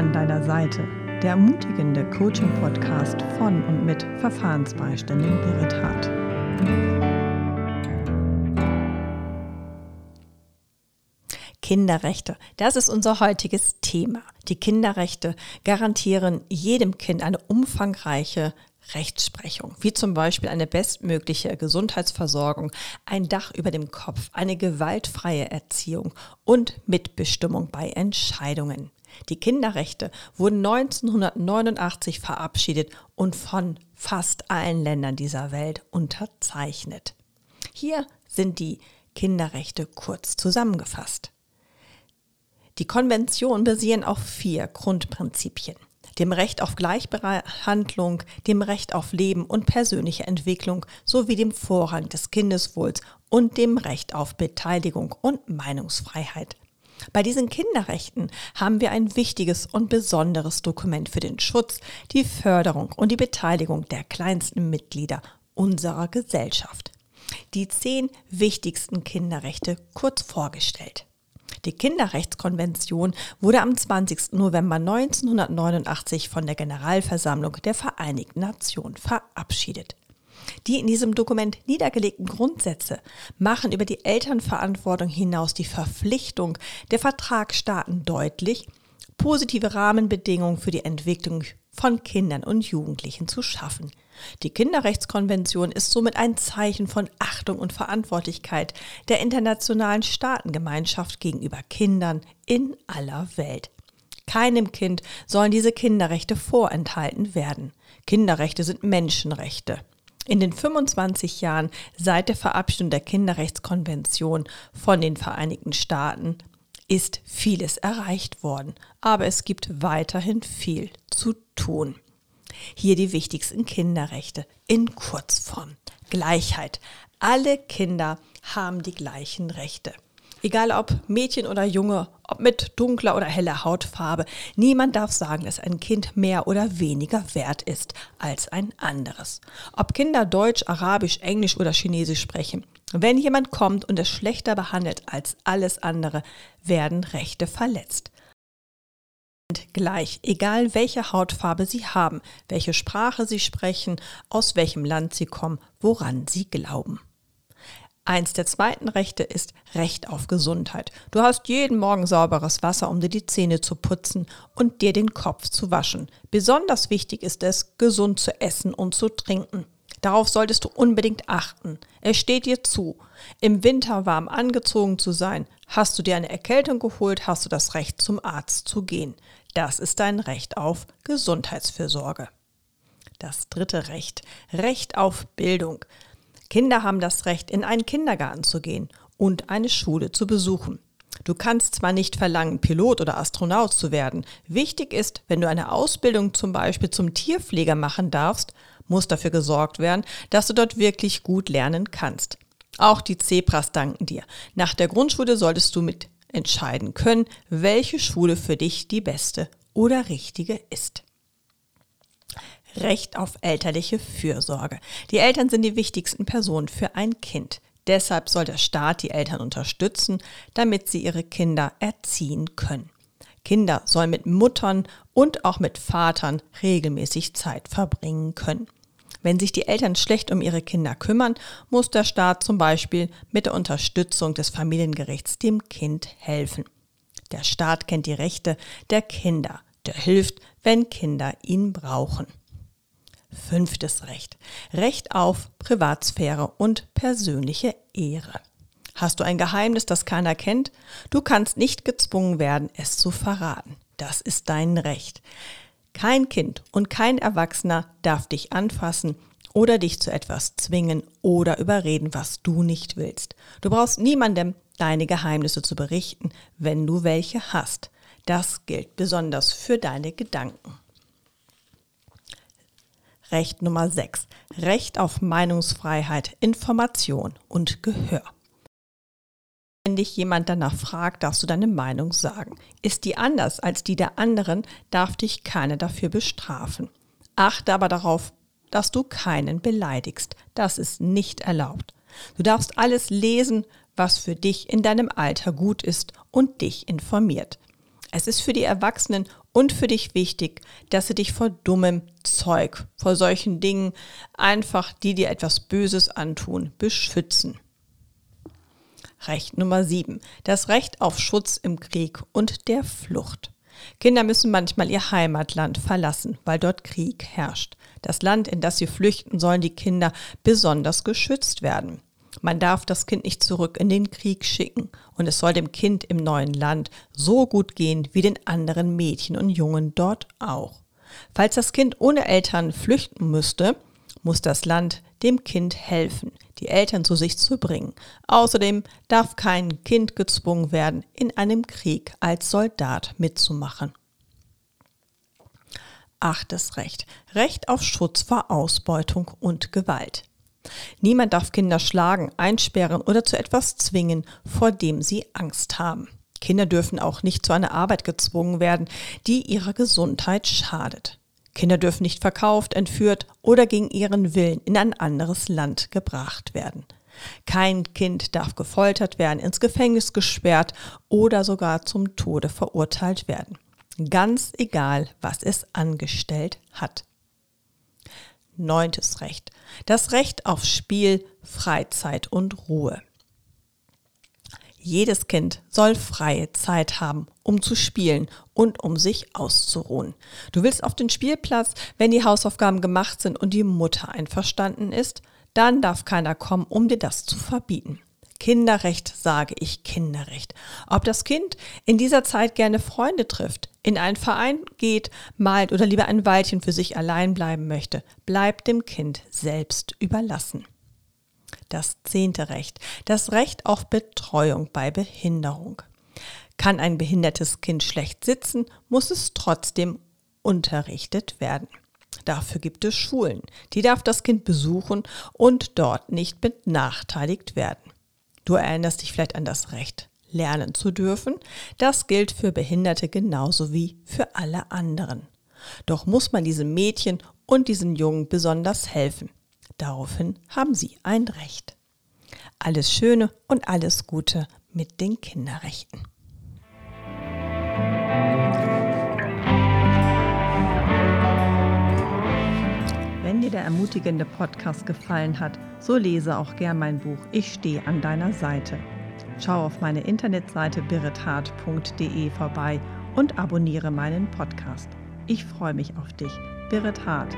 an deiner Seite, der ermutigende Coaching-Podcast von und mit Verfahrensbeiständin Berit Hart. Kinderrechte. Das ist unser heutiges Thema. Die Kinderrechte garantieren jedem Kind eine umfangreiche Rechtsprechung, wie zum Beispiel eine bestmögliche Gesundheitsversorgung, ein Dach über dem Kopf, eine gewaltfreie Erziehung und Mitbestimmung bei Entscheidungen. Die Kinderrechte wurden 1989 verabschiedet und von fast allen Ländern dieser Welt unterzeichnet. Hier sind die Kinderrechte kurz zusammengefasst. Die Konvention basieren auf vier Grundprinzipien dem Recht auf Gleichbehandlung, dem Recht auf Leben und persönliche Entwicklung sowie dem Vorrang des Kindeswohls und dem Recht auf Beteiligung und Meinungsfreiheit. Bei diesen Kinderrechten haben wir ein wichtiges und besonderes Dokument für den Schutz, die Förderung und die Beteiligung der kleinsten Mitglieder unserer Gesellschaft. Die zehn wichtigsten Kinderrechte kurz vorgestellt. Die Kinderrechtskonvention wurde am 20. November 1989 von der Generalversammlung der Vereinigten Nationen verabschiedet. Die in diesem Dokument niedergelegten Grundsätze machen über die Elternverantwortung hinaus die Verpflichtung der Vertragsstaaten deutlich, positive Rahmenbedingungen für die Entwicklung von Kindern und Jugendlichen zu schaffen. Die Kinderrechtskonvention ist somit ein Zeichen von Achtung und Verantwortlichkeit der internationalen Staatengemeinschaft gegenüber Kindern in aller Welt. Keinem Kind sollen diese Kinderrechte vorenthalten werden. Kinderrechte sind Menschenrechte. In den 25 Jahren seit der Verabschiedung der Kinderrechtskonvention von den Vereinigten Staaten ist vieles erreicht worden, aber es gibt weiterhin viel zu tun. Hier die wichtigsten Kinderrechte in Kurzform. Gleichheit. Alle Kinder haben die gleichen Rechte. Egal ob Mädchen oder Junge, ob mit dunkler oder heller Hautfarbe, niemand darf sagen, dass ein Kind mehr oder weniger wert ist als ein anderes. Ob Kinder Deutsch, Arabisch, Englisch oder Chinesisch sprechen, wenn jemand kommt und es schlechter behandelt als alles andere, werden Rechte verletzt gleich, egal welche Hautfarbe sie haben, welche Sprache sie sprechen, aus welchem Land sie kommen, woran sie glauben. Eins der zweiten Rechte ist Recht auf Gesundheit. Du hast jeden Morgen sauberes Wasser, um dir die Zähne zu putzen und dir den Kopf zu waschen. Besonders wichtig ist es, gesund zu essen und zu trinken. Darauf solltest du unbedingt achten. Es steht dir zu, im Winter warm angezogen zu sein. Hast du dir eine Erkältung geholt, hast du das Recht, zum Arzt zu gehen. Das ist dein Recht auf Gesundheitsfürsorge. Das dritte Recht, Recht auf Bildung. Kinder haben das Recht, in einen Kindergarten zu gehen und eine Schule zu besuchen. Du kannst zwar nicht verlangen, Pilot oder Astronaut zu werden. Wichtig ist, wenn du eine Ausbildung zum Beispiel zum Tierpfleger machen darfst, muss dafür gesorgt werden, dass du dort wirklich gut lernen kannst. Auch die Zebras danken dir. Nach der Grundschule solltest du mit entscheiden können, welche Schule für dich die beste oder richtige ist. Recht auf elterliche Fürsorge. Die Eltern sind die wichtigsten Personen für ein Kind. Deshalb soll der Staat die Eltern unterstützen, damit sie ihre Kinder erziehen können. Kinder sollen mit Muttern und auch mit Vatern regelmäßig Zeit verbringen können. Wenn sich die Eltern schlecht um ihre Kinder kümmern, muss der Staat zum Beispiel mit der Unterstützung des Familiengerichts dem Kind helfen. Der Staat kennt die Rechte der Kinder. Der hilft, wenn Kinder ihn brauchen. Fünftes Recht. Recht auf Privatsphäre und persönliche Ehre. Hast du ein Geheimnis, das keiner kennt? Du kannst nicht gezwungen werden, es zu verraten. Das ist dein Recht. Kein Kind und kein Erwachsener darf dich anfassen oder dich zu etwas zwingen oder überreden, was du nicht willst. Du brauchst niemandem deine Geheimnisse zu berichten, wenn du welche hast. Das gilt besonders für deine Gedanken. Recht Nummer 6. Recht auf Meinungsfreiheit, Information und Gehör. Wenn dich jemand danach fragt, darfst du deine Meinung sagen. Ist die anders als die der anderen, darf dich keiner dafür bestrafen. Achte aber darauf, dass du keinen beleidigst. Das ist nicht erlaubt. Du darfst alles lesen, was für dich in deinem Alter gut ist und dich informiert. Es ist für die Erwachsenen Und für dich wichtig, dass sie dich vor dummem Zeug, vor solchen Dingen, einfach die dir etwas Böses antun, beschützen. Recht Nummer 7. Das Recht auf Schutz im Krieg und der Flucht. Kinder müssen manchmal ihr Heimatland verlassen, weil dort Krieg herrscht. Das Land, in das sie flüchten, sollen die Kinder besonders geschützt werden. Man darf das Kind nicht zurück in den Krieg schicken und es soll dem Kind im neuen Land so gut gehen wie den anderen Mädchen und Jungen dort auch. Falls das Kind ohne Eltern flüchten müsste, muss das Land dem Kind helfen, die Eltern zu sich zu bringen. Außerdem darf kein Kind gezwungen werden, in einem Krieg als Soldat mitzumachen. Achtes Recht. Recht auf Schutz vor Ausbeutung und Gewalt. Niemand darf Kinder schlagen, einsperren oder zu etwas zwingen, vor dem sie Angst haben. Kinder dürfen auch nicht zu einer Arbeit gezwungen werden, die ihrer Gesundheit schadet. Kinder dürfen nicht verkauft, entführt oder gegen ihren Willen in ein anderes Land gebracht werden. Kein Kind darf gefoltert werden, ins Gefängnis gesperrt oder sogar zum Tode verurteilt werden. Ganz egal, was es angestellt hat. Neuntes Recht. Das Recht auf Spiel, Freizeit und Ruhe. Jedes Kind soll freie Zeit haben, um zu spielen und um sich auszuruhen. Du willst auf den Spielplatz, wenn die Hausaufgaben gemacht sind und die Mutter einverstanden ist, dann darf keiner kommen, um dir das zu verbieten. Kinderrecht sage ich Kinderrecht. Ob das Kind in dieser Zeit gerne Freunde trifft, in einen Verein geht, malt oder lieber ein Weilchen für sich allein bleiben möchte, bleibt dem Kind selbst überlassen. Das zehnte Recht. Das Recht auf Betreuung bei Behinderung. Kann ein behindertes Kind schlecht sitzen, muss es trotzdem unterrichtet werden. Dafür gibt es Schulen. Die darf das Kind besuchen und dort nicht benachteiligt werden. Du erinnerst dich vielleicht an das Recht, lernen zu dürfen. Das gilt für Behinderte genauso wie für alle anderen. Doch muss man diesem Mädchen und diesen Jungen besonders helfen. Daraufhin haben sie ein Recht. Alles Schöne und alles Gute mit den Kinderrechten. Der ermutigende Podcast gefallen hat, so lese auch gern mein Buch Ich stehe an deiner Seite. Schau auf meine Internetseite birrethart.de vorbei und abonniere meinen Podcast. Ich freue mich auf dich. Birret Hart